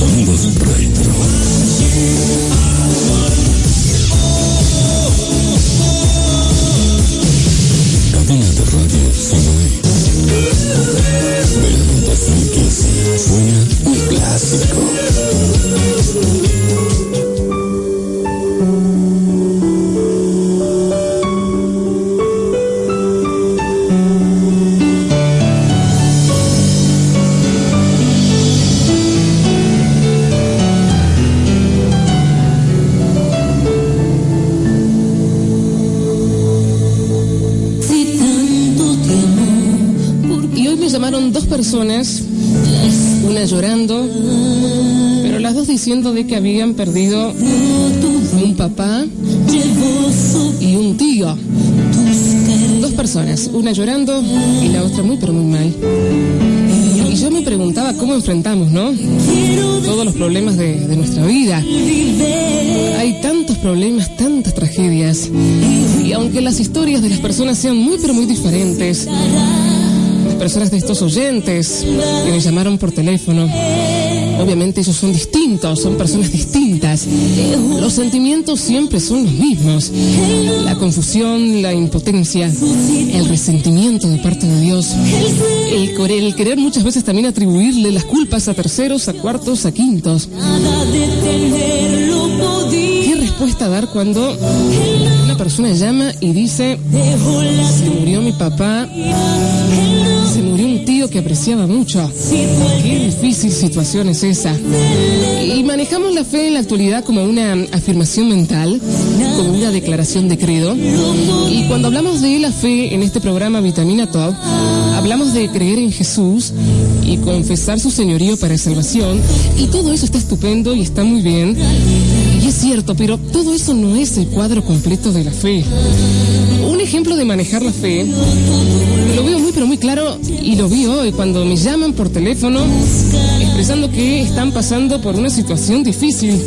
Sonidos retro. Cadena de radio. Del 2015. Suena un clásico. Llamaron dos personas, una llorando, pero las dos diciendo de que habían perdido un papá y un tío. Dos personas, una llorando y la otra muy pero muy mal. Y yo me preguntaba cómo enfrentamos, ¿no? Todos los problemas de, nuestra vida. Hay tantos problemas, tantas tragedias. Y aunque las historias de las personas sean muy pero muy diferentes, personas de estos oyentes que me llamaron por teléfono, obviamente ellos son distintos, son personas distintas. Los sentimientos siempre son los mismos. La confusión, la impotencia, el resentimiento de parte de Dios, el, el querer muchas veces también atribuirle las culpas a terceros, a cuartos, a quintos. ¿Qué respuesta dar cuando una persona llama y dice, se murió mi papá, se murió un tío que apreciaba mucho? Qué difícil situación es esa. Y manejamos la fe en la actualidad como una afirmación mental, como una declaración de credo. Y cuando hablamos de la fe en este programa Vitamina Top, hablamos de creer en Jesús y confesar su señorío para salvación. Y todo eso está estupendo y está muy bien. Y es cierto, pero todo eso no es el cuadro completo de la fe. Un ejemplo de manejar la fe, lo veo muy pero muy claro y lo vi hoy cuando me llaman por teléfono expresando que están pasando por una situación difícil.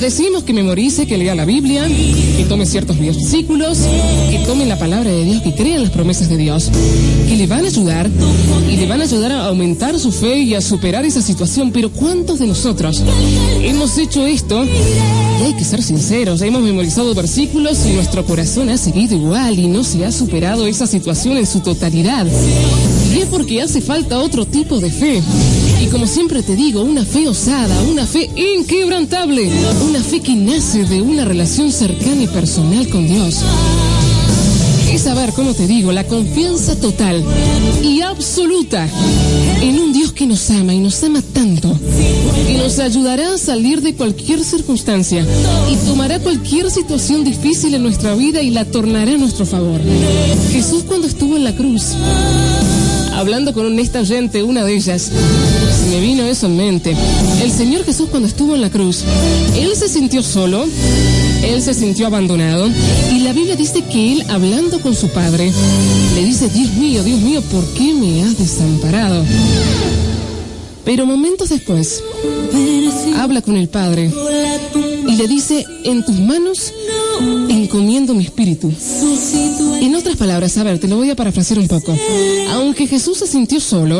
Decimos que memorice, que lea la Biblia, que tome ciertos versículos, que tome la palabra de Dios, que crea en las promesas de Dios, que le van a ayudar y le van a ayudar a aumentar su fe y a superar esa situación. Pero ¿cuántos de nosotros hemos hecho esto? Y hay que ser sinceros, hemos memorizado versículos y nuestro corazón ha seguido igual y no se ha superado esa situación en su totalidad. Y es porque hace falta otro tipo de fe. Y como siempre te digo, una fe osada, una fe inquebrantable, una fe que nace de una relación cercana y personal con Dios. Es saber, como te digo, la confianza total y absoluta en un Dios que nos ama y nos ama tanto, que nos ayudará a salir de cualquier circunstancia y tomará cualquier situación difícil en nuestra vida y la tornará a nuestro favor. Jesús cuando estuvo en la cruz, hablando con esta oyente, una de ellas, me vino eso en mente. El Señor Jesús cuando estuvo en la cruz, Él se sintió solo, Él se sintió abandonado y la Biblia dice que Él, hablando con su Padre, le dice, Dios mío, Dios mío, ¿por qué me has desamparado? Pero momentos después, habla con el Padre le dice, en tus manos encomiendo mi espíritu. En otras palabras, a ver, te lo voy a parafrasear un poco. Aunque Jesús se sintió solo,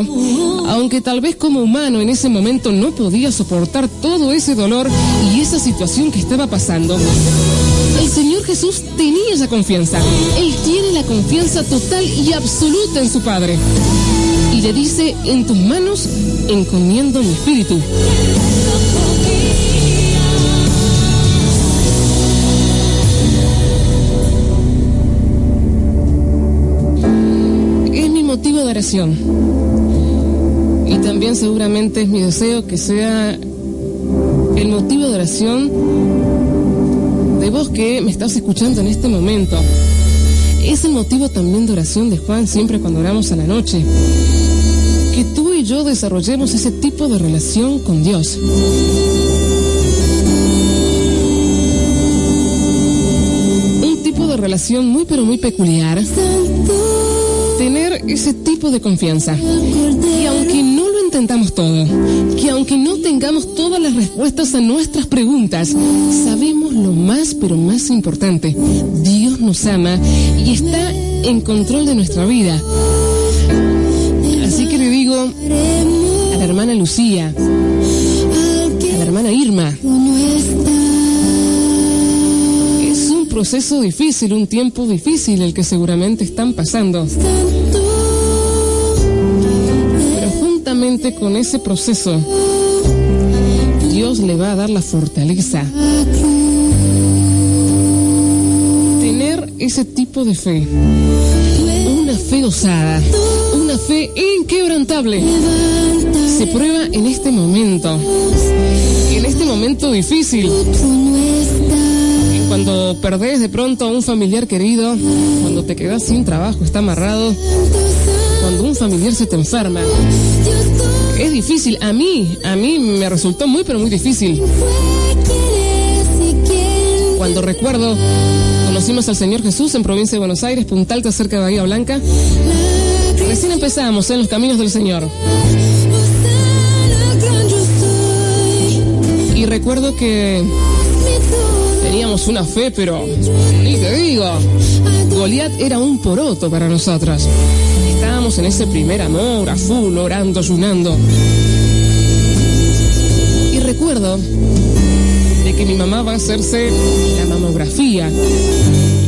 aunque tal vez como humano en ese momento no podía soportar todo ese dolor y esa situación que estaba pasando, el Señor Jesús tenía esa confianza. Él tiene la confianza total y absoluta en su Padre. Y le dice, en tus manos encomiendo mi espíritu. Oración. Y también seguramente es mi deseo que sea el motivo de oración de vos que me estás escuchando en este momento. Es el motivo también de oración de Juan siempre cuando oramos a la noche. Que tú y yo desarrollemos ese tipo de relación con Dios. Un tipo de relación muy pero muy peculiar. Tener ese tipo de confianza. Y aunque no lo intentamos todo, que aunque no tengamos todas las respuestas a nuestras preguntas, sabemos lo más pero más importante. Dios nos ama y está en control de nuestra vida. Así que le digo a la hermana Lucía, a la hermana Irma, es un proceso difícil, un tiempo difícil el que seguramente están pasando. Con ese proceso, Dios le va a dar la fortaleza. Tener ese tipo de fe, una fe osada, una fe inquebrantable, se prueba en este momento, en este momento difícil. Cuando perdés de pronto a un familiar querido, cuando te quedas sin trabajo, está amarrado, cuando un familiar se te enferma. Es difícil, a mí, a mí me resultó muy pero muy difícil. Cuando recuerdo, conocimos al Señor Jesús en provincia de Buenos Aires, Punta Alta, cerca de Bahía Blanca. Recién empezamos en los caminos del Señor. Y recuerdo que teníamos una fe, pero ni te digo, Goliat era un poroto para nosotros. En ese primer amor, a full, orando, ayunando. Y recuerdo de que mi mamá va a hacerse la mamografía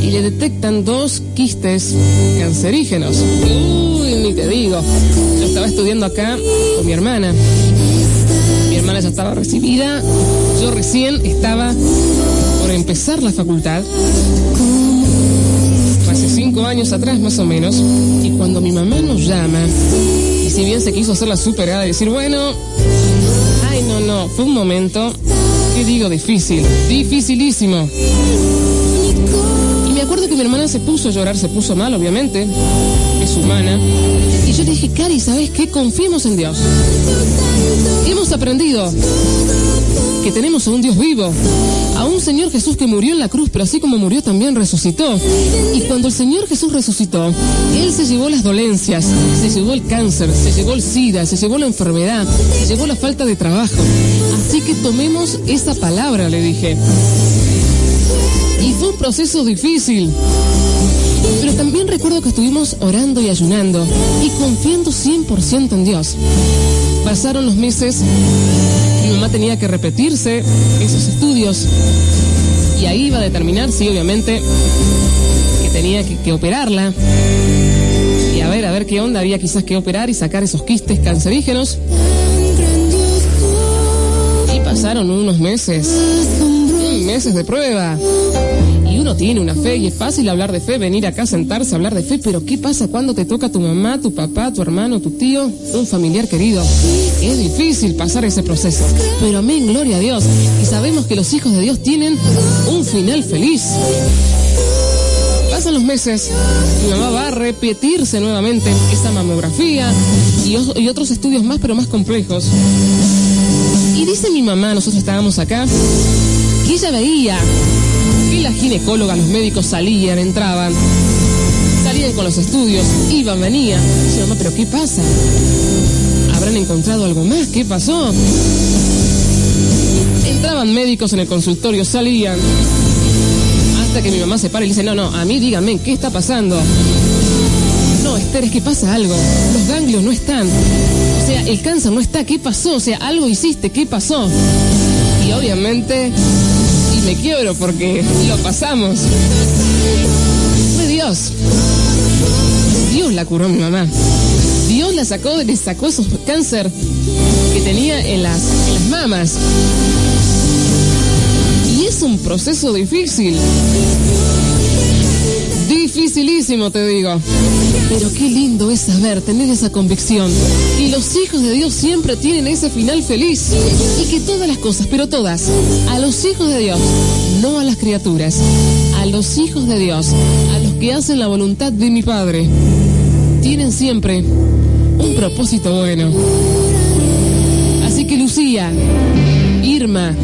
y le detectan dos quistes cancerígenos. Uy, ni te digo. Yo estaba estudiando acá con mi hermana. Mi hermana ya estaba recibida. Yo recién estaba por empezar la facultad. Hace cinco años atrás más o menos. Y cuando mi mamá nos llama, y si bien se quiso hacer la superada y decir, bueno, ay no, no, fue un momento, ¿qué digo? Difícil, dificilísimo. Y me acuerdo que mi hermana se puso a llorar, se puso mal, obviamente, es humana. Y yo le dije, Cari, ¿sabes qué? Confiemos en Dios. Hemos aprendido que tenemos a un Dios vivo, a un Señor Jesús que murió en la cruz, pero así como murió también resucitó. Y cuando el Señor Jesús resucitó, Él se llevó las dolencias, se llevó el cáncer, se llevó el SIDA, se llevó la enfermedad, se llevó la falta de trabajo. Así que tomemos esa palabra, le dije. Y fue un proceso difícil. Pero también recuerdo que estuvimos orando y ayunando y confiando 100% en Dios. Pasaron los meses, mi mamá tenía que repetirse esos estudios y ahí iba a determinar, sí, obviamente, que tenía que, que operarla. Y a ver, a ver qué onda, había quizás que operar y sacar esos quistes cancerígenos. Y pasaron unos meses, meses de prueba. Tiene una fe y es fácil hablar de fe, venir acá, sentarse, hablar de fe, pero ¿qué pasa cuando te toca tu mamá, tu papá, tu hermano, tu tío, un familiar querido? Es difícil pasar ese proceso, pero amén, gloria a Dios. Y sabemos que los hijos de Dios tienen un final feliz. Pasan los meses, mi mamá va a repetirse nuevamente esa mamografía y, y otros estudios más, pero más complejos. Y dice mi mamá, nosotros estábamos acá, que ella veía que la ginecóloga, los médicos salían, entraban, salían con los estudios, iban, venían. Dice mamá, pero ¿qué pasa? ¿Habrán encontrado algo más? ¿Qué pasó? Entraban médicos en el consultorio, salían. Hasta que mi mamá se para y le dice, no, no, a mí díganme, ¿qué está pasando? No, Esther, es que pasa algo. Los ganglios no están. O sea, el cáncer no está. ¿Qué pasó? O sea, algo hiciste. ¿Qué pasó? Y obviamente, me quiebro porque lo pasamos. Fue Dios. Dios la curó a mi mamá. Dios la sacó, le sacó esos cáncer que tenía en las, en las mamas. Y es un proceso difícil. Dificilísimo, te digo. Pero qué lindo es saber, tener esa convicción. Y los hijos de Dios siempre tienen ese final feliz. Y que todas las cosas, pero todas, a los hijos de Dios, no a las criaturas, a los hijos de Dios, a los que hacen la voluntad de mi Padre, tienen siempre un propósito bueno. Así que Lucía, Irma,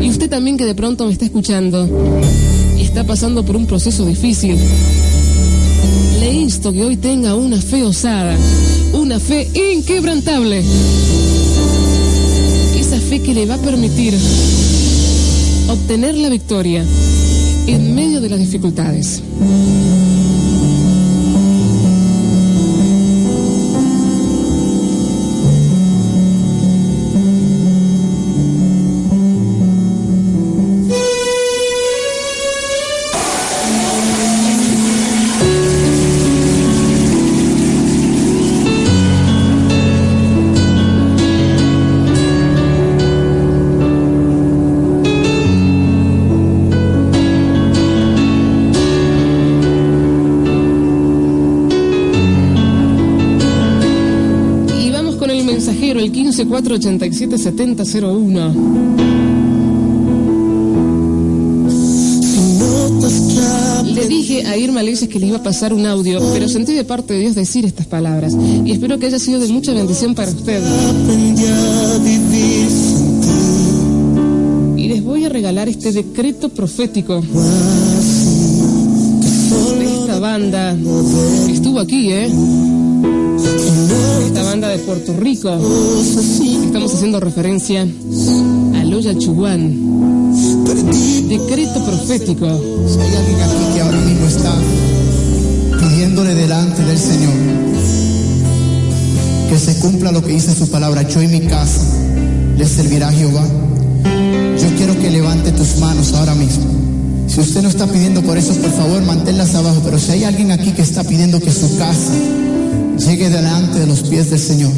y usted también que de pronto me está escuchando, está pasando por un proceso difícil, le insto que hoy tenga una fe osada, una fe inquebrantable. Esa fe que le va a permitir obtener la victoria en medio de las dificultades. 124-87-7001. Le dije a Irma Leyes que le iba a pasar un audio, pero sentí de parte de Dios decir estas palabras y espero que haya sido de mucha bendición para usted. Y les voy a regalar este decreto profético de esta banda. que Estuvo aquí, ¿eh? De Puerto Rico. Estamos haciendo referencia a Loya Chuguán. Decreto profético. Si hay alguien aquí que ahora mismo está pidiéndole delante del Señor que se cumpla lo que dice su palabra, yo y mi casa le servirá a Jehová. Yo quiero que levante tus manos ahora mismo. Si usted no está pidiendo por eso, por favor, manténlas abajo. Pero si hay alguien aquí que está pidiendo que su casa llegue delante de los pies del Señor,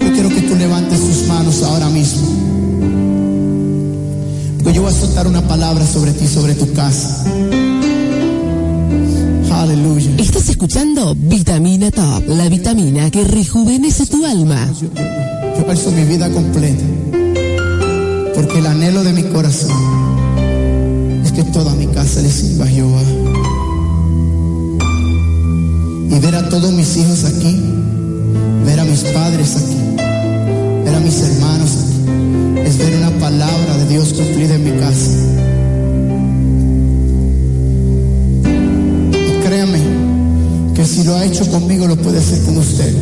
yo quiero que tú levantes tus manos ahora mismo. Porque yo voy a soltar una palabra sobre ti, sobre tu casa. Aleluya. Estás escuchando Vitamina Top, la vitamina que rejuvenece tu alma. Yo, yo, yo alzo mi vida completa. Porque el anhelo de mi corazón es que toda mi casa le sirva a Jehová. Y ver a todos mis hijos aquí, ver a mis padres aquí, ver a mis hermanos aquí, es ver una palabra de Dios cumplida en mi casa. Y créame que si lo ha hecho conmigo, lo puede hacer con usted.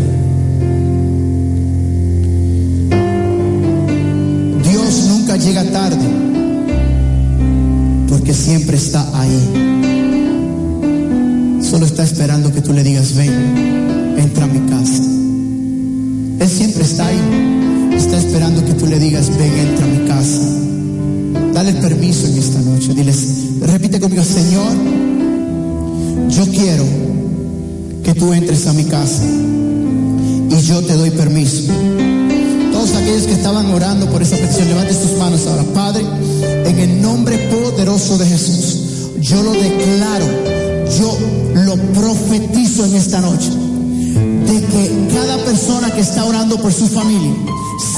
Dios nunca llega tarde porque siempre está ahí. Está esperando que tú le digas, ven, entra a mi casa. Él siempre está ahí. Está esperando que tú le digas, ven, entra a mi casa. Dale permiso en esta noche. Diles, repite conmigo, Señor, yo quiero que tú entres a mi casa y yo te doy permiso. Todos aquellos que estaban orando por esa petición, levanten sus manos ahora. Padre, en el nombre poderoso de Jesús, yo lo declaro, yo lo profetizo en esta noche, de que cada persona que está orando por su familia,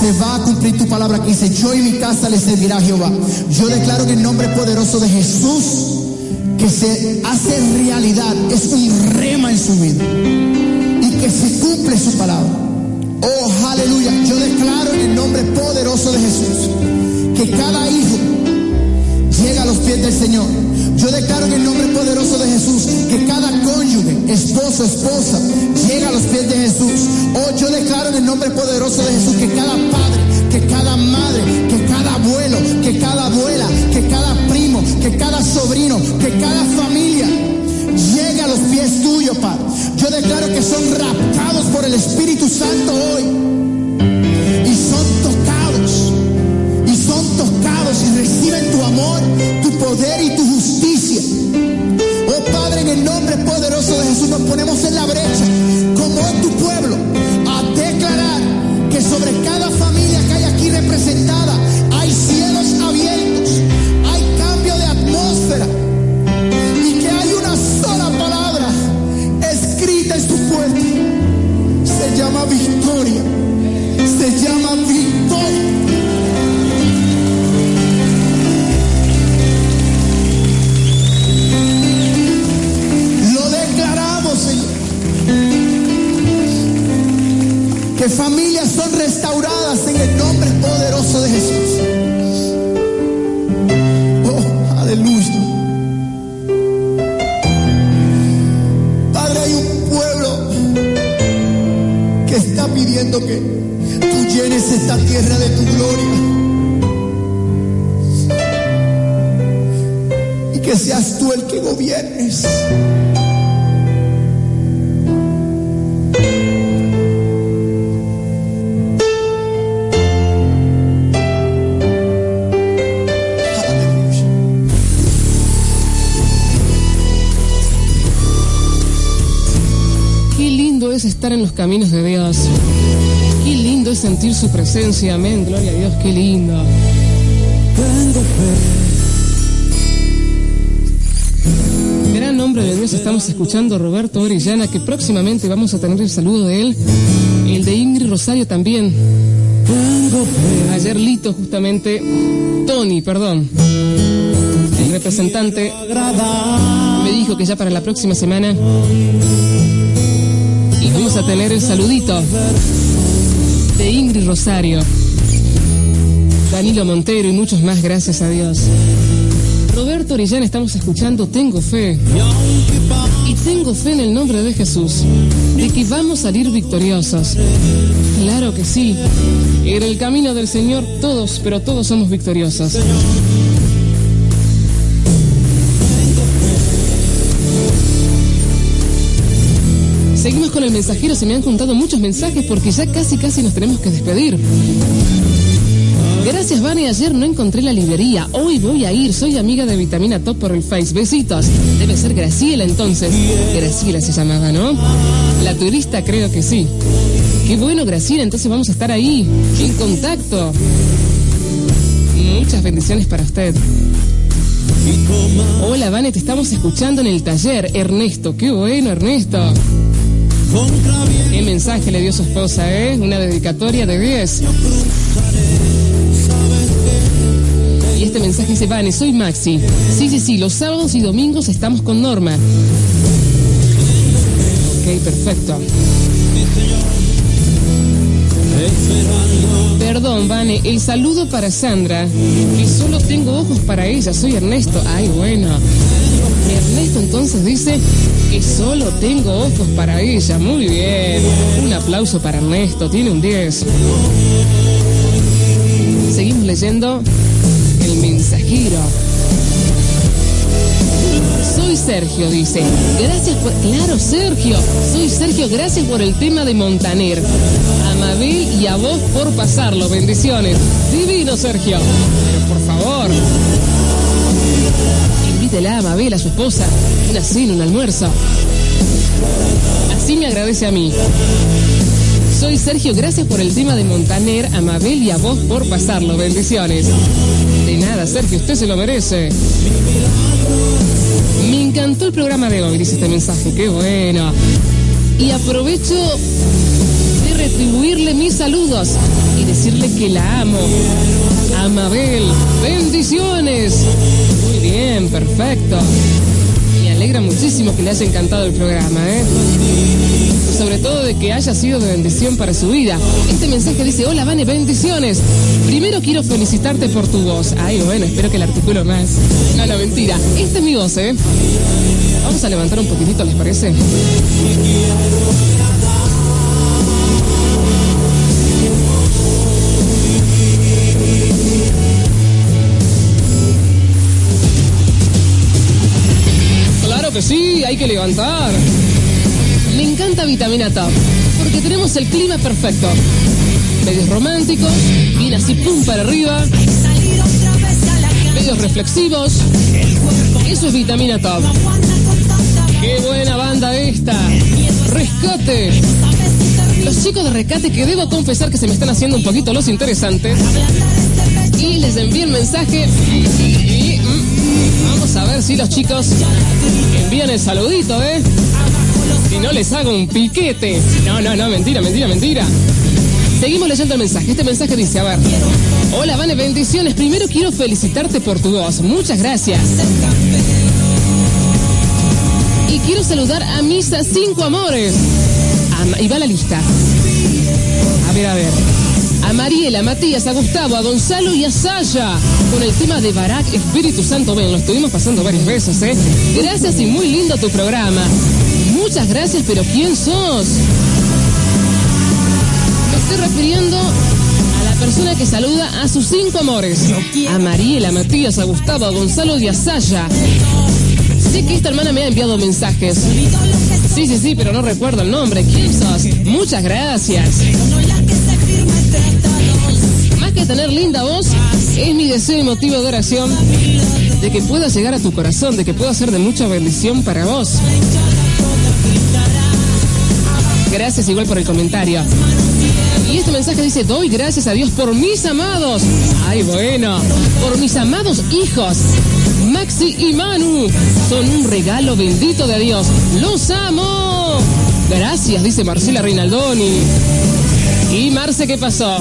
se va a cumplir tu palabra que dice, yo y mi casa le servirá a Jehová. Yo declaro en el nombre poderoso de Jesús que se hace realidad, es un rema en su vida y que se cumple su palabra. Oh, aleluya. Yo declaro en el nombre poderoso de Jesús que cada hijo llega a los pies del Señor. Yo declaro en el nombre poderoso de Jesús que cada cónyuge, esposo, esposa, llega a los pies de Jesús. Oh, yo declaro en el nombre poderoso de Jesús que cada padre, que cada madre, que cada abuelo, que cada abuela, que cada primo, que cada sobrino, que cada familia llegue a los pies tuyos, Padre. Yo declaro que son raptados por el Espíritu Santo hoy presencia. Amén. Gloria a Dios. Qué lindo. Gran nombre de Dios estamos escuchando a Roberto Orellana, que próximamente vamos a tener el saludo de él. El de Ingrid Rosario también. Ayer Lito, justamente, Tony, perdón, el representante, me dijo que ya para la próxima semana y vamos a tener el saludito de Ingrid Rosario, Danilo Montero y muchos más, gracias a Dios. Roberto Orellana, estamos escuchando Tengo fe. Y tengo fe en el nombre de Jesús, de que vamos a salir victoriosos. Claro que sí. En el camino del Señor todos, pero todos somos victoriosos. Seguimos con el mensajero, se me han juntado muchos mensajes porque ya casi casi nos tenemos que despedir. Gracias, Vani. Ayer no encontré la librería. Hoy voy a ir. Soy amiga de Vitamina Top por el Face. Besitos. Debe ser Graciela entonces. Graciela se llamaba, ¿no? La turista creo que sí. Qué bueno, Graciela. Entonces vamos a estar ahí, en contacto. Muchas bendiciones para usted. Hola, Vane, te estamos escuchando en el taller. Ernesto, qué bueno, Ernesto. Qué mensaje le dio su esposa, ¿eh? Una dedicatoria de 10. Y este mensaje dice, Vane, soy Maxi. Sí, sí, sí, los sábados y domingos estamos con Norma. Ok, perfecto. Perdón, Vane, el saludo para Sandra, que solo tengo ojos para ella, soy Ernesto. Ay, bueno. Ernesto entonces dice que solo tengo ojos para ella. Muy bien. Un aplauso para Ernesto, tiene un 10. Seguimos leyendo el mensajero. Soy Sergio, dice. Gracias por... Claro, Sergio. Soy Sergio, gracias por el tema de Montaner. A Mabel y a vos por pasarlo. Bendiciones. Divino, Sergio. Pero por favor. Invítela a Mabel, a su esposa. Una cena, un almuerzo. Así me agradece a mí. Soy Sergio, gracias por el tema de Montaner, a Mabel y a vos por pasarlo. Bendiciones. De nada, Sergio, usted se lo merece. Me encantó el programa de hoy, dice este mensaje, qué bueno. Y aprovecho de retribuirle mis saludos y decirle que la amo. A Mabel, bendiciones. Muy bien, perfecto. Me alegra muchísimo que le haya encantado el programa, ¿eh? sobre todo de que haya sido de bendición para su vida. Este mensaje dice, hola Vane, bendiciones. Primero quiero felicitarte por tu voz. Ay, bueno, espero que el artículo más. No, no, mentira. Esta es mi voz, ¿eh? Vamos a levantar un poquitito, ¿les parece? Claro que sí, hay que levantar. Me encanta Vitamina Top, porque tenemos el clima perfecto. Medios románticos, bien así pum para arriba. Medios reflexivos. Eso es Vitamina Top. ¡Qué buena banda esta! ¡Rescate! Los chicos de Rescate que debo confesar que se me están haciendo un poquito los interesantes. Y les envío el mensaje. A ver si los chicos envían el saludito, ¿eh? Si no les hago un piquete. No, no, no, mentira, mentira, mentira. Seguimos leyendo el mensaje. Este mensaje dice, a ver. Hola, Vane, bendiciones. Primero quiero felicitarte por tu voz. Muchas gracias. Y quiero saludar a mis cinco amores. Ah, y va la lista. A ver, a ver. A Mariela, Matías, a Gustavo, a Gonzalo y a Saya con el tema de Barak Espíritu Santo. Ven, lo estuvimos pasando varias veces, ¿eh? Gracias y muy lindo tu programa. Muchas gracias, pero ¿quién sos? Me estoy refiriendo a la persona que saluda a sus cinco amores. A Mariela, Matías, a Gustavo, a Gonzalo y a Saya. Sé que esta hermana me ha enviado mensajes. Sí, sí, sí, pero no recuerdo el nombre. ¿Quién sos? Muchas gracias. Tener linda voz, es mi deseo y motivo de oración de que pueda llegar a tu corazón, de que pueda ser de mucha bendición para vos. Gracias igual por el comentario. Y este mensaje dice, doy gracias a Dios por mis amados. Ay, bueno, por mis amados hijos. Maxi y Manu son un regalo bendito de Dios. Los amo. Gracias, dice Marcela Reinaldoni. ¿Y Marce qué pasó?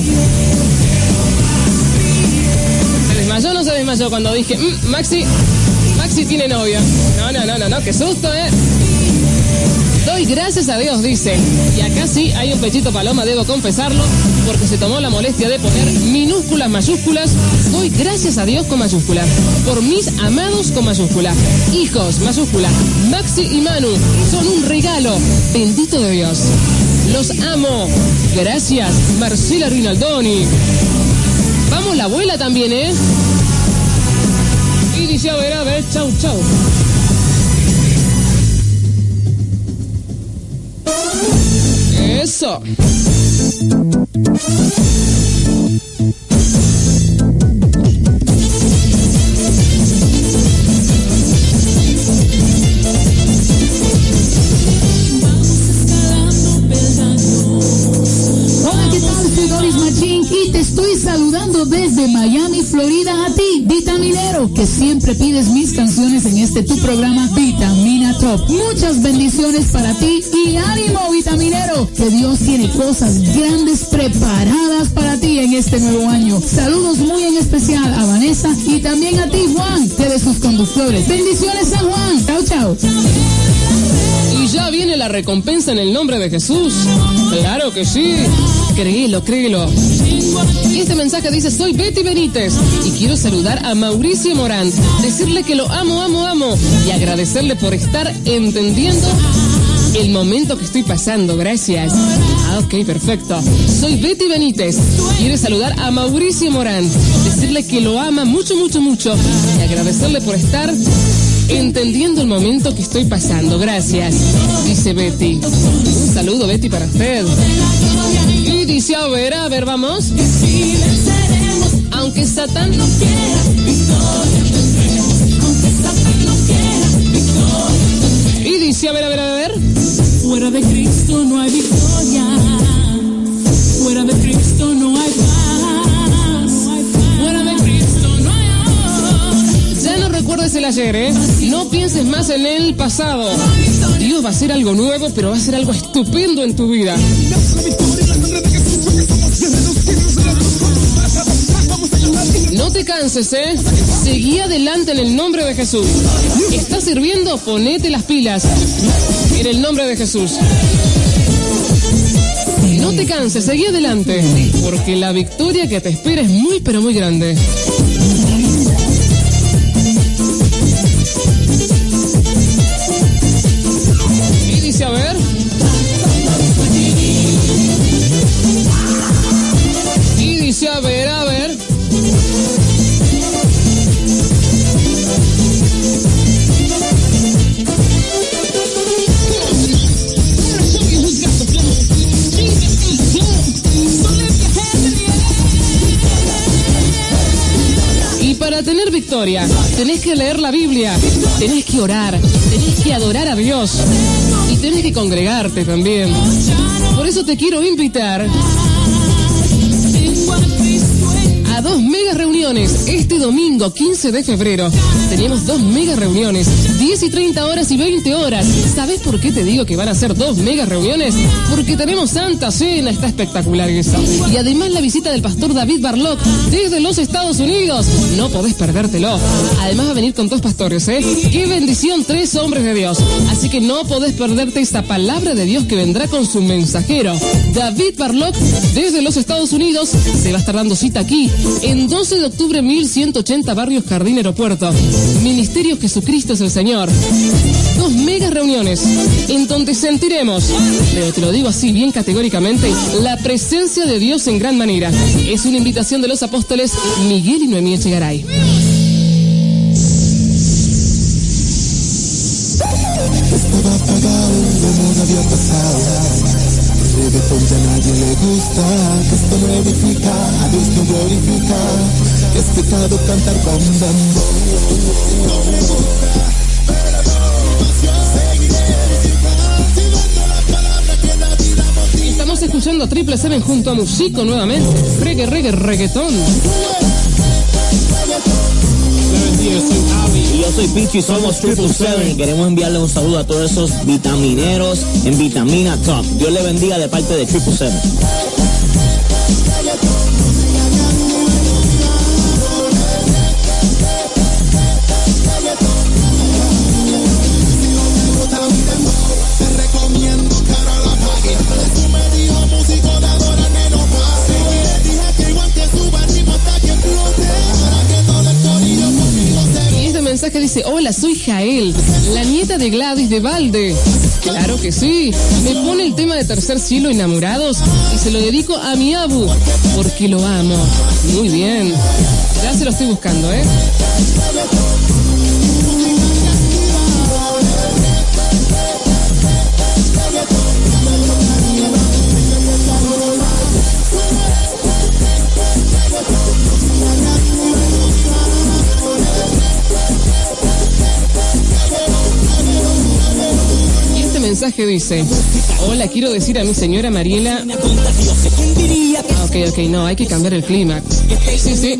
¿Se desmayó o no se desmayó cuando dije, "Mm, Maxi, Maxi tiene novia? No, no, no, no, no, qué susto, ¿eh? Doy gracias a Dios, dice. Y acá sí hay un pechito paloma, debo confesarlo, porque se tomó la molestia de poner minúsculas, mayúsculas. Doy gracias a Dios con mayúsculas. Por mis amados con mayúsculas. Hijos, mayúscula. Maxi y Manu son un regalo. Bendito de Dios. Los amo. Gracias, Marcela Rinaldoni. Vamos la abuela también, ¿eh? Y dice, a ver, a ver, chau, chau. Eso. Desde Miami, Florida, a ti, Vitaminero, que siempre pides mis canciones en este tu programa Vitamina Top. Muchas bendiciones para ti y ánimo, Vitaminero, que Dios tiene cosas grandes preparadas para ti en este nuevo año. Saludos muy en especial a Vanessa y también a ti, Juan, que de sus conductores. Bendiciones, San Juan. Chao, chao. Y ya viene la recompensa en el nombre de Jesús. Claro que sí. Créelo, créelo. Y este mensaje dice, soy Betty Benítez y quiero saludar a Mauricio Morán, decirle que lo amo, amo, amo y agradecerle por estar entendiendo el momento que estoy pasando. Gracias. Ah, ok, perfecto. Soy Betty Benítez. Quiere saludar a Mauricio Morán, decirle que lo ama mucho, mucho, mucho y agradecerle por estar entendiendo el momento que estoy pasando. Gracias, dice Betty. Un saludo, Betty, para usted. Dice, a ver, a ver, vamos. Aunque Satán no Y dice, a ver, a ver, a ver. Fuera de Cristo no hay victoria. Fuera de Cristo no hay paz. Fuera de Cristo no hay amor. Ya no recuerdes el ayer, ¿eh? No pienses más en el pasado. Dios va a hacer algo nuevo, pero va a ser algo estupendo en tu vida. Te canses, ¿eh? Seguí adelante en el nombre de Jesús. ¿Estás sirviendo? Ponete las pilas. En el nombre de Jesús. No te canses, seguí adelante. Porque la victoria que te espera es muy, pero muy grande. Tenés que leer la Biblia, tenés que orar, tenés que adorar a Dios y tenés que congregarte también. Por eso te quiero invitar dos mega reuniones. Este domingo 15 de febrero tenemos dos mega reuniones, 10 y 30 horas y 20 horas. ¿Sabes por qué te digo que van a ser dos mega reuniones? Porque tenemos Santa Cena, está espectacular eso. Y además la visita del pastor David Barlock desde los Estados Unidos. No podés perdértelo. Además va a venir con dos pastores, ¿eh? ¡Qué bendición! Tres hombres de Dios. Así que no podés perderte esta palabra de Dios que vendrá con su mensajero. David Barlock desde los Estados Unidos se va a estar dando cita aquí en 12 de octubre 1180 Barrios Jardín Aeropuerto. Ministerio Jesucristo es el Señor. Dos mega reuniones en donde sentiremos, pero te lo digo así bien categóricamente, la presencia de Dios en gran manera. Es una invitación de los apóstoles Miguel y Noemí Echegaray. Reggaetón ya a nadie le gusta. Que esto no edifica, a Dios no glorifica. Que es pecado cantar con bambo. Estamos escuchando Triple Seven junto a Musico nuevamente. Reggae, reggae, reggaetón. Y yo soy Pichu y somos Triple Seven queremos enviarle un saludo a todos esos vitamineros en Vitamina Top. Dios le bendiga de parte de Triple Seven. Mensaje dice, hola, soy Jael, la nieta de Gladys de Valde. Claro que sí. Me pone el tema de Tercer Cielo Enamorados y se lo dedico a mi abu, porque lo amo. Muy bien. Ya se lo estoy buscando, ¿eh? Mensaje dice, hola, quiero decir a mi señora Mariela... Ah, ok, ok, no, hay que cambiar el clímax. Sí, sí.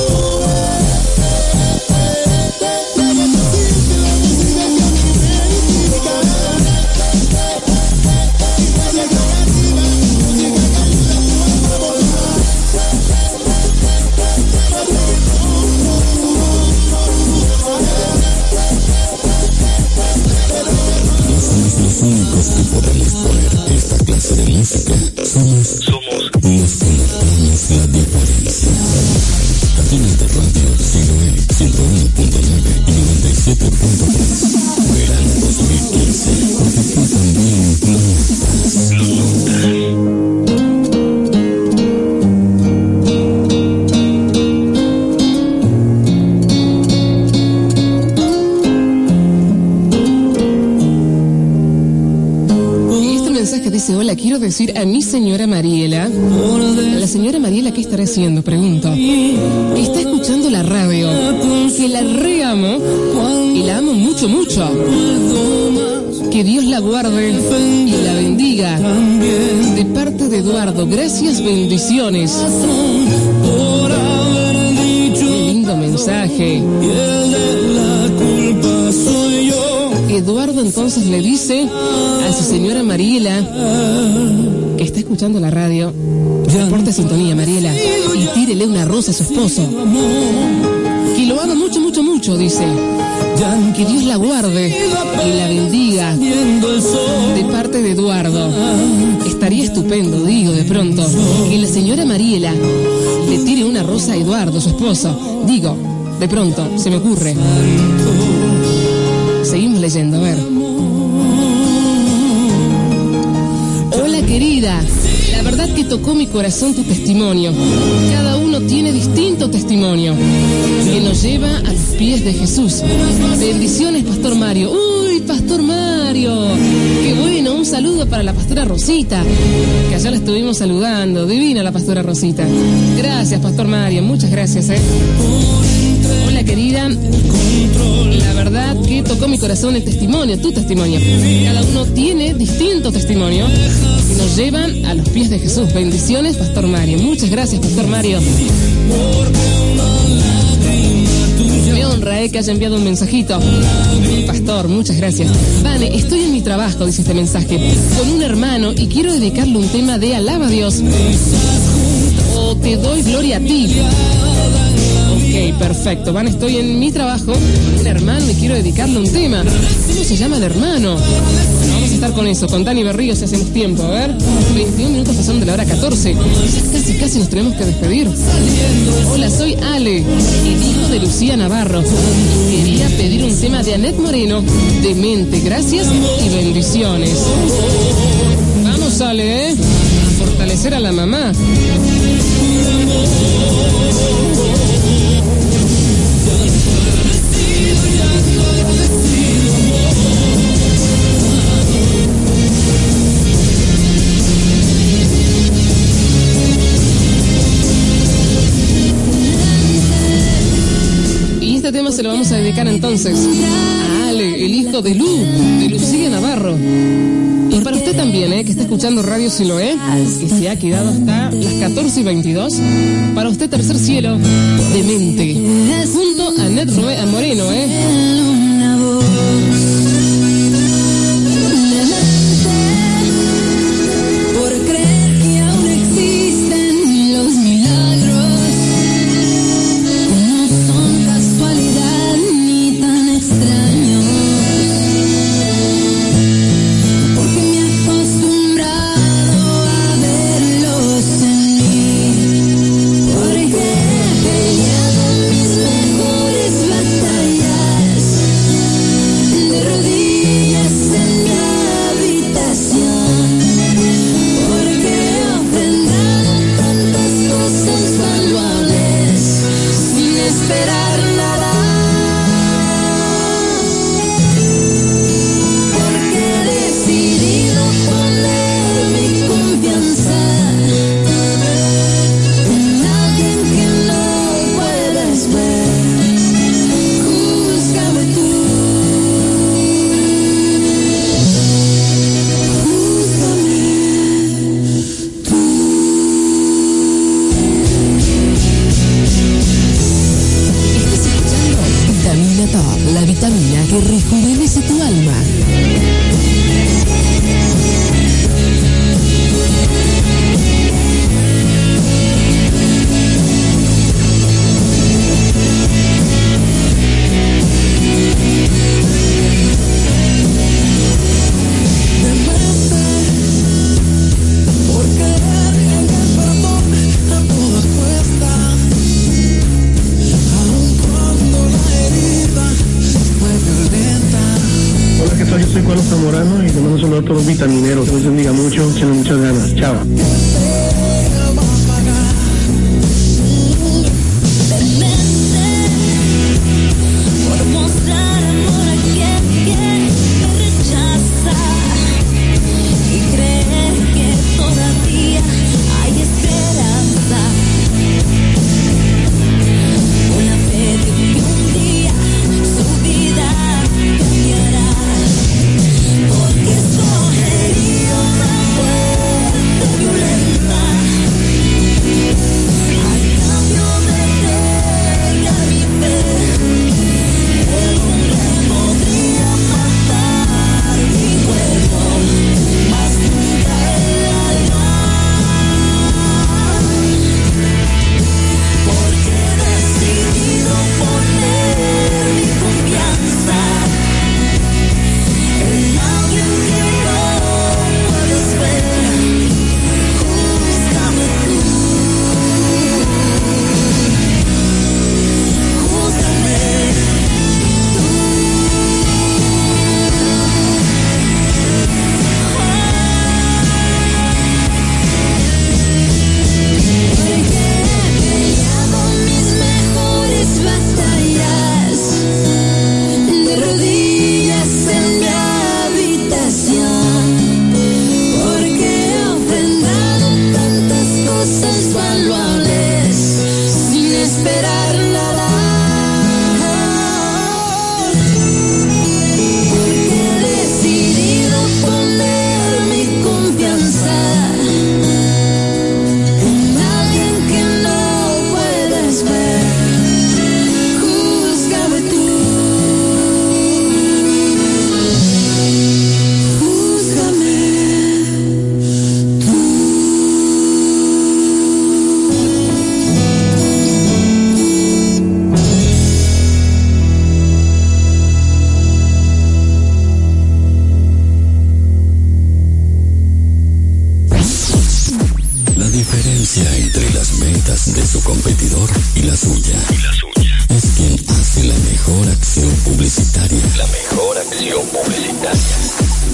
decir a mi señora Mariela. La señora Mariela, ¿qué estará haciendo? Pregunto. Está escuchando la radio. Que la reamo y la amo mucho, mucho. Que Dios la guarde y la bendiga. De parte de Eduardo, gracias, bendiciones. Qué lindo mensaje. Eduardo entonces le dice a su señora Mariela, que está escuchando la radio, reporte sintonía Mariela, y tírele una rosa a su esposo. Que lo ama mucho, mucho, mucho, dice. Que Dios la guarde y la bendiga de parte de Eduardo. Estaría estupendo, digo, de pronto, que la señora Mariela le tire una rosa a Eduardo, su esposo. Digo, de pronto, se me ocurre leyendo, a ver. Hola querida, la verdad que tocó mi corazón tu testimonio. Cada uno tiene distinto testimonio que nos lleva a los pies de Jesús. Bendiciones, Pastor Mario. ¡Uy, Pastor Mario! ¡Qué bueno! Un saludo para la pastora Rosita, que allá la estuvimos saludando. Divina la pastora Rosita. Gracias, Pastor Mario. Muchas gracias. ¿eh? Hola querida, la verdad que tocó mi corazón el testimonio, tu testimonio. Cada uno tiene distinto testimonio y nos llevan a los pies de Jesús. Bendiciones, Pastor Mario. Muchas gracias, Pastor Mario. Me honra que haya enviado un mensajito. Pastor, muchas gracias. Vale, estoy en mi trabajo, dice este mensaje, con un hermano y quiero dedicarle un tema de Alaba a Dios. O te doy gloria a ti. Perfecto. Van, estoy en mi trabajo un hermano y quiero dedicarle un tema. ¿Cómo se llama el hermano? Vamos a estar con eso, con Dani Berrío si hacemos tiempo. A ver, 21 minutos pasaron de la hora 14. Ya casi, casi nos tenemos que despedir. Hola, soy Ale, el hijo de Lucía Navarro. Quería pedir un tema de Anet Moreno, de mente. Gracias y bendiciones. Vamos, Ale, ¿eh? A fortalecer a la mamá. Se lo vamos a dedicar entonces a Ale, el hijo de Lu, de Lucía Navarro. Y para usted también, ¿eh? que está escuchando Radio Siloé, que se ha quedado hasta las 14 y 22. Para usted, Tercer Cielo, de mente. Junto a Ned a Moreno, ¿eh? Esperar Que les bendiga mucho,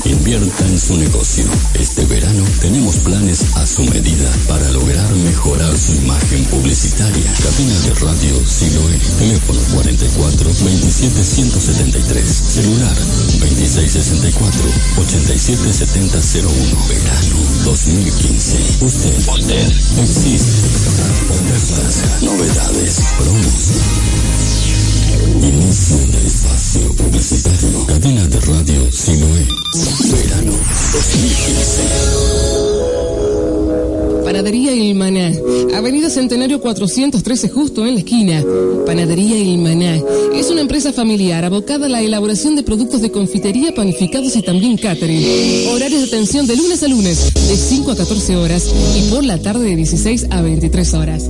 Invierta en su negocio. Este verano tenemos planes a su medida para lograr mejorar su imagen publicitaria. Cabina de radio Siloe. Teléfono 44 27 173. Celular 2664 877001. Verano 2015. Usted. Usted. Existe. Ofertas. Novedades. Promos. 413 justo en la esquina. Panadería El Maná. Es una empresa familiar abocada a la elaboración de productos de confitería, panificados y también catering. Horarios de atención de lunes a lunes, de 5 a 14 horas y por la tarde de 16 a 23 horas.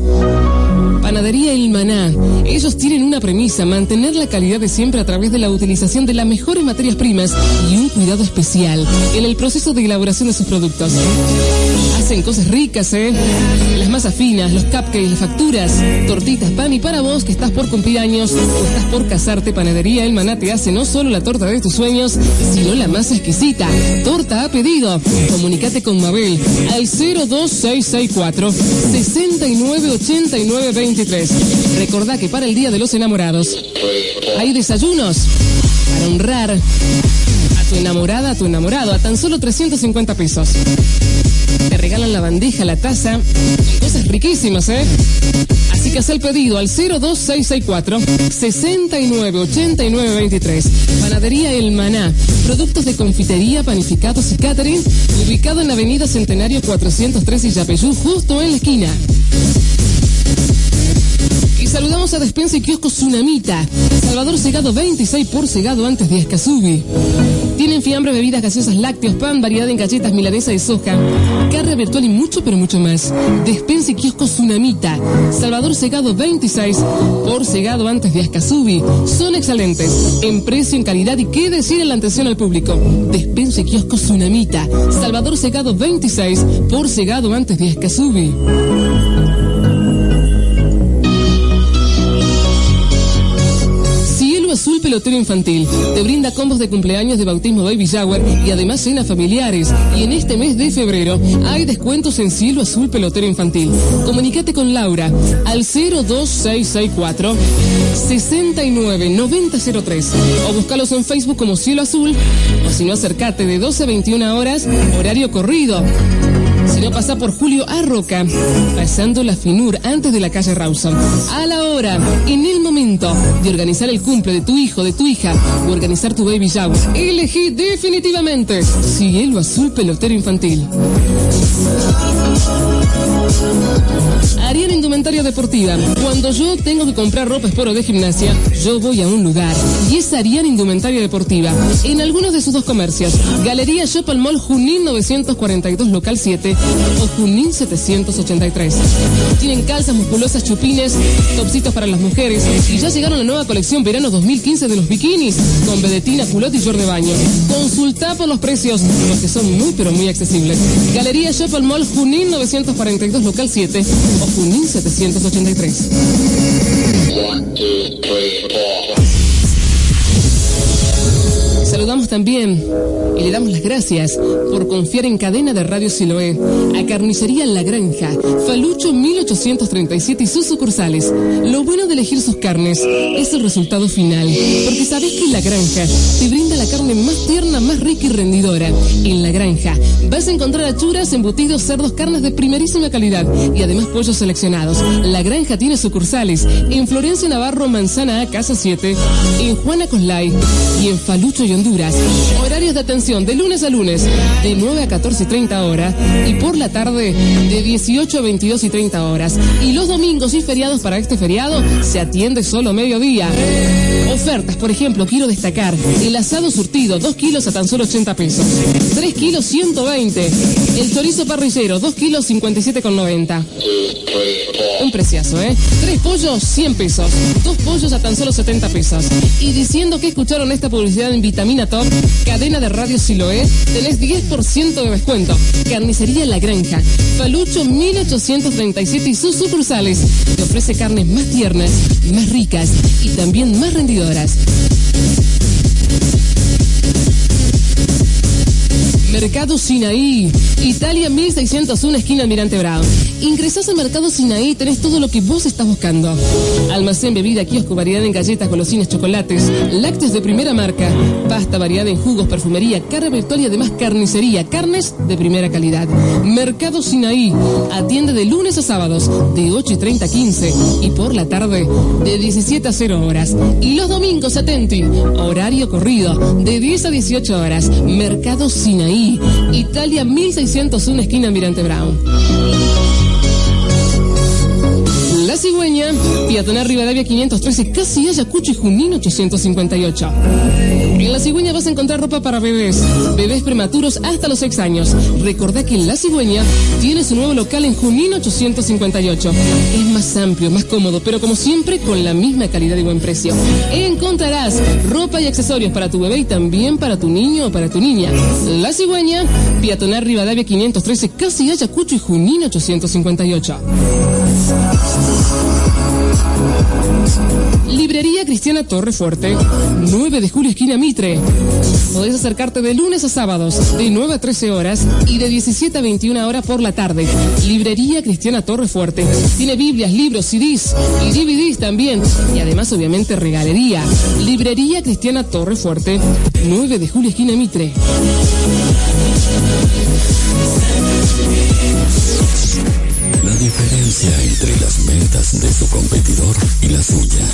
Panadería El Maná. Ellos tienen una premisa, mantener la calidad de siempre a través de la utilización de las mejores materias primas y un cuidado especial en el proceso de elaboración de sus productos. Hacen cosas ricas, ¿eh? Las masas finas, los cupcakes, las facturas, tortitas, pan y para vos que estás por cumplir años o estás por casarte, Panadería El Maná te hace no solo la torta de tus sueños, sino la más exquisita. Torta a pedido. Comunicate con Mabel al 02664 698923. Recordá que para el Día de los Enamorados hay desayunos para honrar a tu enamorada, a tu enamorado, a tan solo 350 pesos. Te regalan la bandeja, la taza, cosas riquísimas, ¿eh? Así que haz el pedido al 02664 698923. Panadería El Maná. Productos de confitería, panificados y catering. Ubicado en Avenida Centenario 403 y Yapeyú, justo en la esquina. Saludamos a Despensa y Kiosco Tsunamita. Salvador Segado 26 por Segado antes de Escasubi. Tienen fiambre, bebidas gaseosas, lácteos, pan, variedad en galletas, milanesa de soja, carne virtual y mucho, pero mucho más. Despensa y Kiosco Tsunamita. Salvador Segado 26 por Segado antes de Escasubi. Son excelentes en precio, en calidad y qué decir en la atención al público. Despensa y Kiosco Tsunamita. Salvador Segado 26 por Segado antes de Escasubi. Pelotero Infantil. Te brinda combos de cumpleaños de bautismo Baby Shower y además cenas familiares. Y en este mes de febrero hay descuentos en Cielo Azul Pelotero Infantil. Comunícate con Laura al 02664 699003 o búscalos en Facebook como Cielo Azul o si no acercate de 12 a 21 horas, horario corrido. Si no pasa por Julio Arroca, pasando la Finur antes de la calle Rawson. A la hora, en el momento de organizar el cumple de tu hijo, de tu hija o organizar tu baby shower, elegí definitivamente Cielo Azul Pelotero Infantil. Ariana Indumentaria Deportiva. Cuando yo tengo que comprar ropa esporo de gimnasia, yo voy a un lugar. Y es Ariana Indumentaria Deportiva. En algunos de sus dos comercios. Galería Shop al Mall Junín 942 Local 7 o Junín 783. Tienen calzas musculosas, chupines, topsitos para las mujeres. Y ya llegaron la nueva colección verano 2015 de los bikinis. Con vedetina, culotte y short de baño. Consulta por los precios, porque son muy pero muy accesibles. Galería Shop al Mall Junín 942 Local 7 o Junín 783. 783. One, two, three, Saludamos también y le damos las gracias por confiar en cadena de Radio Siloé, a Carnicería La Granja, Falucho 1837 y sus sucursales. Lo bueno de elegir sus carnes es el resultado final, porque sabes que La Granja te brinda la carne más tierna, más rica y rendidora. En La Granja vas a encontrar achuras, embutidos, cerdos, carnes de primerísima calidad y además pollos seleccionados. La Granja tiene sucursales en Florencia Navarro, Manzana A, Casa 7, en Juana Coslay y en Falucho y Honduras. Horarios de atención de lunes a lunes de 9 a 14 y 30 horas y por la tarde de 18 a 22 y 30 horas. Y los domingos y feriados para este feriado se atiende solo mediodía. Ofertas, por ejemplo, quiero destacar el asado surtido, 2 kilos a tan solo 80 pesos. 3 kilos 120. El chorizo parrillero, 2 kilos 57,90. Un preciazo, ¿eh? 3 pollos, 100 pesos. 2 pollos a tan solo 70 pesos. Y diciendo que escucharon esta publicidad en Vitamina Top, cadena de radio Siloé, tenés 10% de descuento. Carnicería La Granja, Falucho 1837 y sus sucursales. Ofrece carnes más tiernas, más ricas y también más rendidoras. Mercado Sinaí, Italia 1601, esquina Almirante Brown. Ingresás al Mercado Sinaí tenés todo lo que vos estás buscando. Almacén, bebida, kiosco, variedad en galletas, golosinas, chocolates, lácteos de primera marca, pasta, variedad en jugos, perfumería, carne virtual y además carnicería, carnes de primera calidad. Mercado Sinaí, atiende de lunes a sábados, de 8 y 30 a 15 y por la tarde, de 17 a 0 horas. Y los domingos, atenti, horario corrido, de 10 a 18 horas. Mercado Sinaí. Italia 1601, esquina Mirante Brown. La Cigüeña, Piatonar Rivadavia 513, casi Ayacucho y Junín 858. En La Cigüeña vas a encontrar ropa para bebés, bebés prematuros hasta los 6 años. Recordá que La Cigüeña tiene su nuevo local en Junín 858. Es más amplio, más cómodo, pero como siempre con la misma calidad y buen precio. Encontrarás ropa y accesorios para tu bebé y también para tu niño o para tu niña. La Cigüeña, Piatonar Rivadavia 513, casi Ayacucho y Junín 858. Librería Cristiana Torre Fuerte, 9 de julio, esquina Mitre. Podés acercarte de lunes a sábados, de 9 a 13 horas y de 17 a 21 horas por la tarde. Librería Cristiana Torre Fuerte. Tiene Biblias, libros, CDs y DVDs también. Y además, obviamente, regalería. Librería Cristiana Torre Fuerte, 9 de julio, esquina Mitre. Diferencia entre las ventas de su competidor y la suya,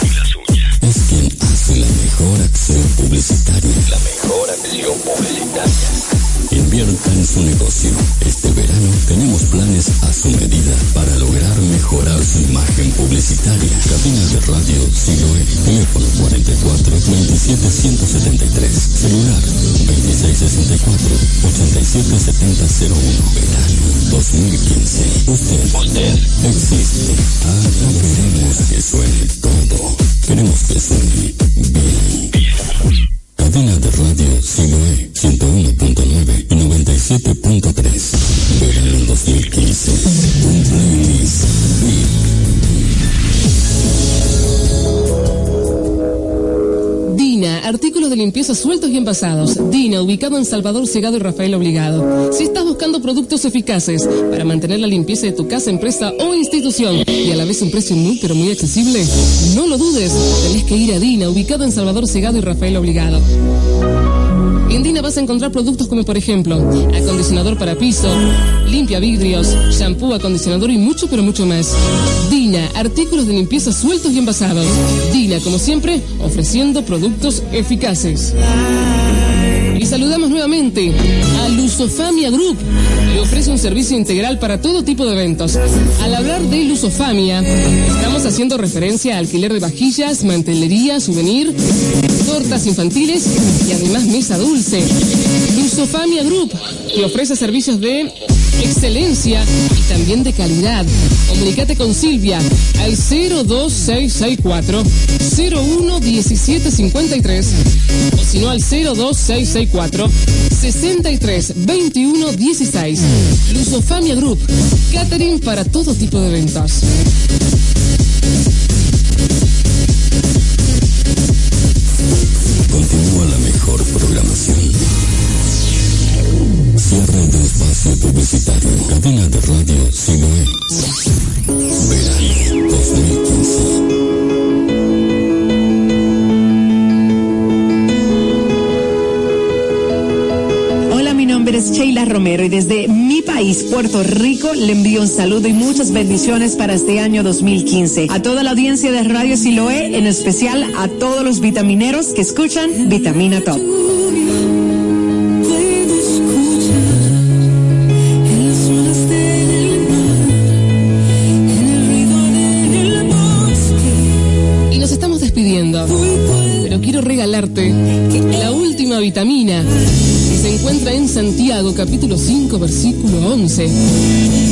es quien hace la mejor acción publicitaria. La mejor acción publicitaria. Invierta en su negocio. Este verano tenemos planes a su medida para lograr mejorar su imagen publicitaria. Cabina de radio Siloe. Teléfono 44 27 173. Celular 2664 877001. Verano 2015. Usted, usted existe. Ah, no queremos que suene todo. Queremos que suene bien. Cadena de limpieza sueltos y envasados. Dina, ubicado en Salvador Segado y Rafael Obligado. Si estás buscando productos eficaces para mantener la limpieza de tu casa, empresa o institución y a la vez un precio muy pero muy accesible, no lo dudes, tenés que ir a Dina, ubicado en Salvador Segado y Rafael Obligado. En Dina vas a encontrar productos como por ejemplo acondicionador para piso, limpia vidrios, shampoo, acondicionador y mucho pero mucho más. Dina, artículos de limpieza sueltos y envasados. Dina, como siempre, ofreciendo productos eficaces. Saludamos nuevamente a Lusofamia Group. Le ofrece un servicio integral para todo tipo de eventos. Al hablar de Lusofamia, estamos haciendo referencia a alquiler de vajillas, mantelería, souvenir, tortas infantiles y además mesa dulce. Lusofamia Group, que ofrece servicios de excelencia también de calidad. Comunicate con Silvia al 02664 011753 o si no al 02664 632116. Lusofamia Group, catering para todo tipo de eventos. Continúa la mejor programación cierre de espacio publicitario. Cadena de radio Sinoé. Verano 2015. es Sheila Romero y desde mi país, Puerto Rico, le envío un saludo y muchas bendiciones para este año 2015. A toda la audiencia de Radio Siloe en especial a todos los vitamineros que escuchan Vitamina Top. 11.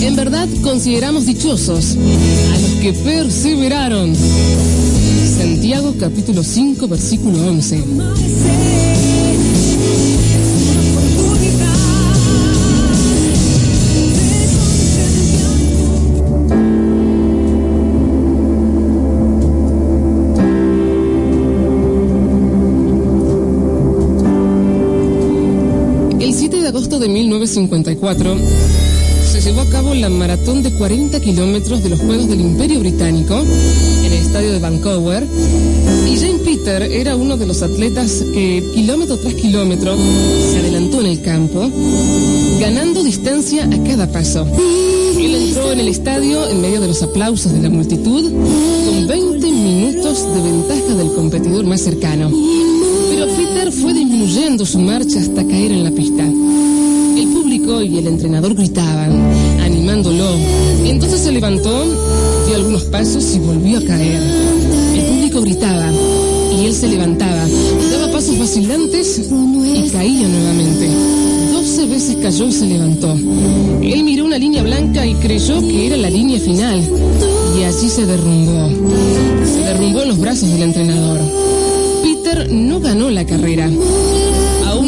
En verdad consideramos dichosos a los que perseveraron. Santiago, capítulo 5, versículo 11. 1954 se llevó a cabo la maratón de 40 kilómetros de los Juegos del Imperio Británico en el estadio de Vancouver. Y Jane Peter era uno de los atletas que kilómetro tras kilómetro se adelantó en el campo, ganando distancia a cada paso. Él entró en el estadio en medio de los aplausos de la multitud con 20 minutos de ventaja del competidor más cercano. Pero Peter fue disminuyendo su marcha hasta caer en la pista. Y el entrenador gritaban, animándolo. Entonces se levantó, dio algunos pasos y volvió a caer. El público gritaba y él se levantaba, daba pasos vacilantes y caía nuevamente. Doce veces cayó y se levantó. Él miró una línea blanca y creyó que era la línea final. Y allí se derrumbó. Se derrumbó en los brazos del entrenador. Peter no ganó la carrera.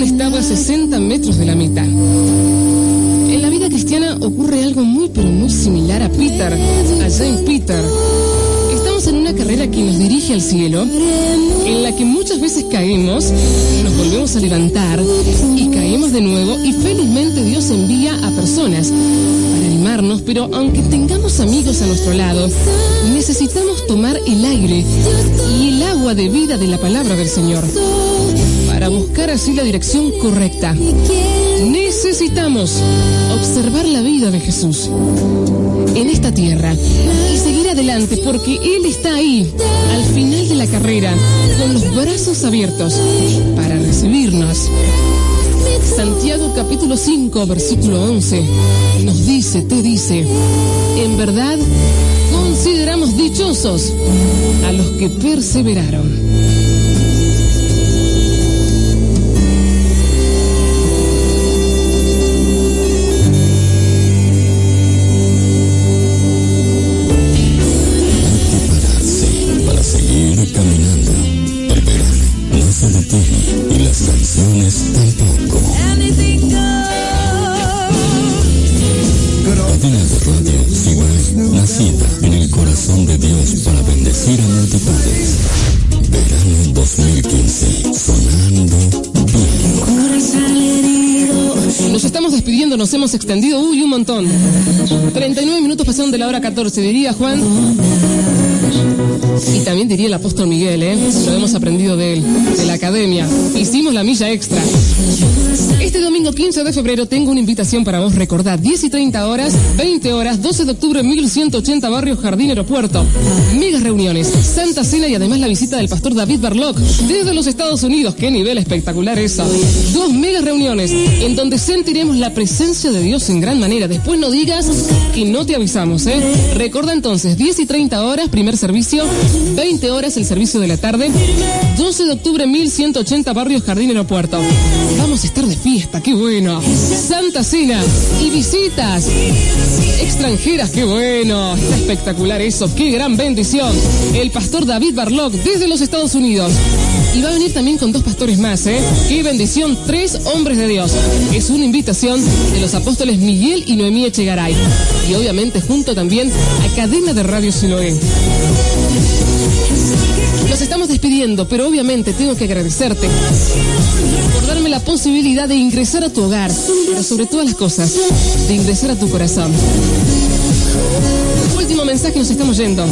Estaba a 60 metros de la mitad. En la vida cristiana ocurre algo muy pero muy similar a Peter, a Jane Peter. Estamos en una carrera que nos dirige al cielo, en la que muchas veces caemos, nos volvemos a levantar y caemos de nuevo y felizmente Dios envía a personas para animarnos, pero aunque tengamos amigos a nuestro lado, necesitamos tomar el aire y el agua de vida de la palabra del Señor para buscar así la dirección correcta. Necesitamos observar la vida de Jesús en esta tierra y seguir adelante porque Él está ahí al final de la carrera con los brazos abiertos para recibirnos. Santiago capítulo 5 versículo 11 nos dice, te dice, en verdad consideramos dichosos a los que perseveraron. Extendido, uy, un montón. 39 minutos pasaron de la hora 14, diría Juan. Y también diría el apóstol Miguel, ¿eh? Lo hemos aprendido de él, de la academia. Hicimos la milla extra. Este domingo 15 de febrero tengo una invitación para vos. Recordad, 10 y 30 horas, 20 horas, 12 de octubre, 1180 Barrio Jardín Aeropuerto. Megas reuniones, Santa Cena y además la visita del pastor David Barlock desde los Estados Unidos. Qué nivel espectacular eso. Dos megas reuniones en donde sentiremos la presencia de Dios en gran manera. Después no digas que no te avisamos, ¿eh? Recuerda entonces, 10 y 30 horas, primer servicio, 20 horas el servicio de la tarde, 12 de octubre, 1180 Barrio Jardín Aeropuerto. Vamos a estar de fiesta, qué bueno. Santa Cena y visitas extranjeras, qué bueno. Está espectacular eso, qué gran bendición. El pastor David Barlock desde los Estados Unidos. Y va a venir también con dos pastores más, ¿eh? Qué bendición, tres hombres de Dios. Es una invitación de los apóstoles Miguel y Noemí Echegaray. Y obviamente junto también a Cadena de Radio Siloé. Nos estamos despidiendo, pero obviamente tengo que agradecerte por darme la posibilidad de ingresar a tu hogar, pero sobre todas las cosas, de ingresar a tu corazón. Último mensaje, nos estamos yendo.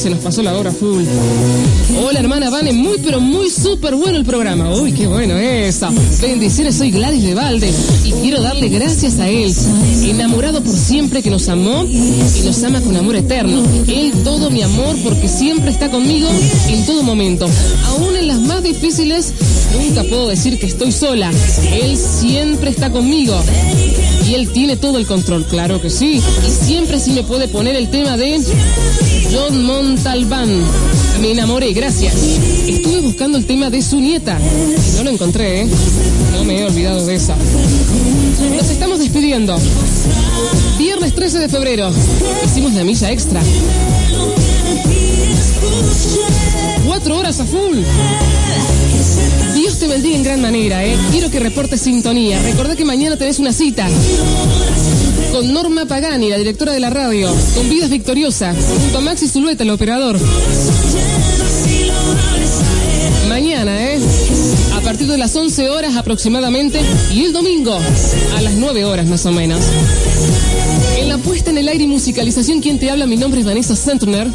Se nos pasó la hora full. Hola hermana Vane, muy pero muy súper bueno el programa. Uy, qué bueno eso. Bendiciones, soy Gladys de Valde y quiero darle gracias a él, enamorado por siempre que nos amó y nos ama con amor eterno. Él todo mi amor porque siempre está conmigo en todo momento. Aún en las más difíciles, nunca puedo decir que estoy sola. Él siempre está conmigo. Y él tiene todo el control, claro que sí. Y siempre sí me puede poner el tema de John Montalbán. Me enamoré, gracias. Estuve buscando el tema de su nieta. No lo encontré, ¿eh? No me he olvidado de esa. Nos estamos despidiendo. Viernes 13 de febrero. Hicimos la milla extra. Cuatro horas a full. Dios te bendiga en gran manera, ¿eh? Quiero que reportes sintonía. Recordá que mañana tenés una cita con Norma Pagani, la directora de la radio, con Vidas Victoriosa, junto a Maxi Zulueta, el operador. Mañana, ¿eh? A partir de las 11 horas aproximadamente y el domingo a las 9 horas más o menos. En la puesta en el aire y musicalización, quien te habla, mi nombre es Vanessa Sentner,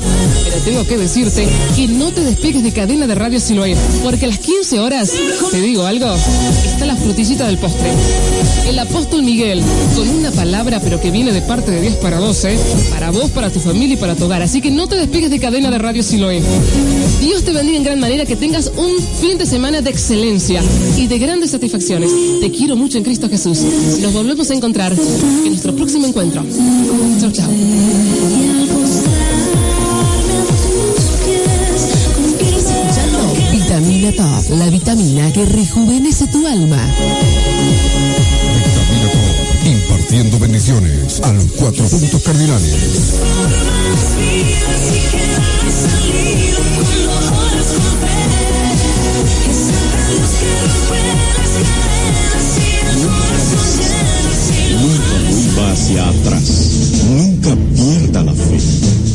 pero tengo que decirte que no te despegues de cadena de radio Siloé, porque a las 15 horas, te digo algo, está la frutillita del postre. El apóstol Miguel, con una palabra, pero que viene de parte de Dios para vos, ¿eh? Para vos, para tu familia y para tu hogar. Así que no te despegues de cadena de radio Siloé. Dios te bendiga en gran manera, que tengas un fin de semana de excelencia y de grandes satisfacciones. Te quiero mucho en Cristo Jesús. Nos volvemos a encontrar en nuestro próximo encuentro. Chao, chao. Vitamina Top, la vitamina que rejuvenece tu alma. Vitamina Top, impartiendo bendiciones a los cuatro puntos cardinales. Nunca vuelva hacia atrás. Nunca pierda la fe.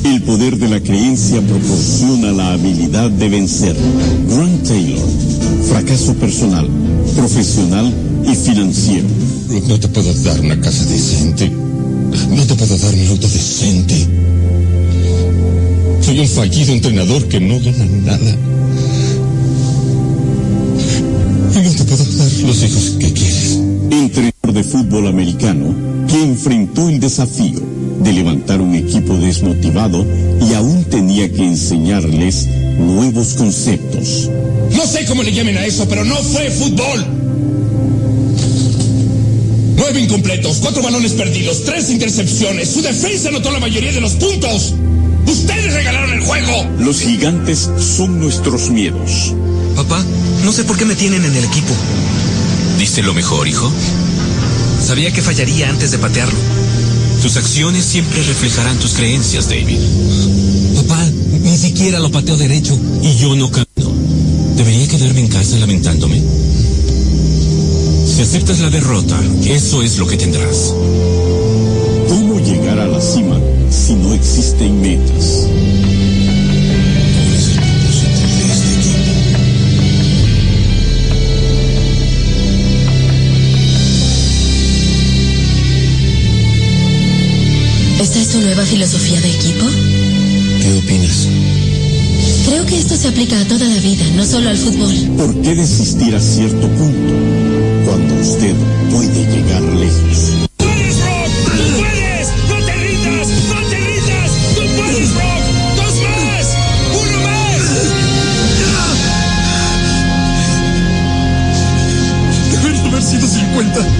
El poder de la creencia proporciona la habilidad de vencer. Grant Taylor. Fracaso personal, profesional y financiero. No te puedo dar una casa decente. No te puedo dar un auto decente. Soy un fallido entrenador que no gana nada. Los hijos que quieres. Entrenador de fútbol americano que enfrentó el desafío de levantar un equipo desmotivado y aún tenía que enseñarles nuevos conceptos. No sé cómo le llamen a eso, pero no fue fútbol. Nueve incompletos, cuatro balones perdidos, tres intercepciones. Su defensa anotó la mayoría de los puntos. Ustedes regalaron el juego. Los gigantes son nuestros miedos. Papá, no sé por qué me tienen en el equipo. ¿Diste lo mejor, hijo? Sabía que fallaría antes de patearlo. Tus acciones siempre reflejarán tus creencias, David. Papá, ni siquiera lo pateo derecho. Y yo no camino. ¿Debería quedarme en casa lamentándome? Si aceptas la derrota, eso es lo que tendrás. ¿Cómo llegar a la cima si no existen metas? ¿Esta es tu nueva filosofía de equipo? ¿Qué opinas? Creo que esto se aplica a toda la vida, no solo al fútbol. ¿Por qué desistir a cierto punto cuando usted puede llegar lejos? ¡Puedes, Rock! ¡Tú puedes! ¡No te rindas! ¡No te rindas! ¡Tú puedes, Rock! ¡Dos más! ¡Uno más! Debería haber sido 50.